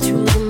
To.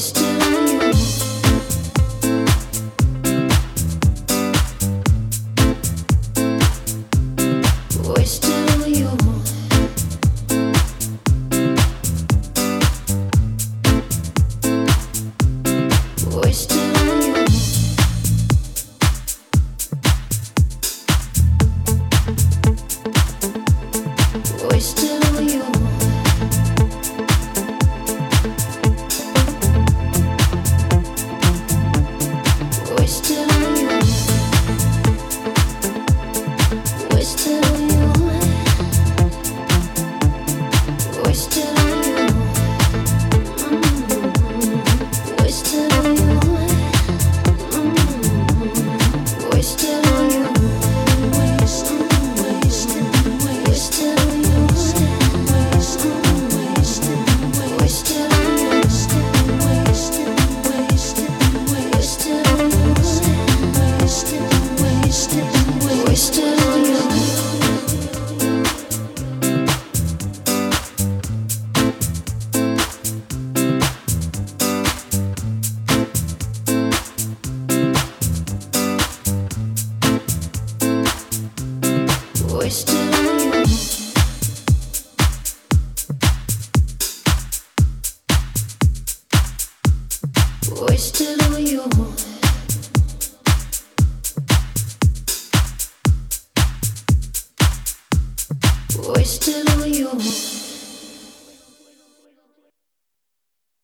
Wasted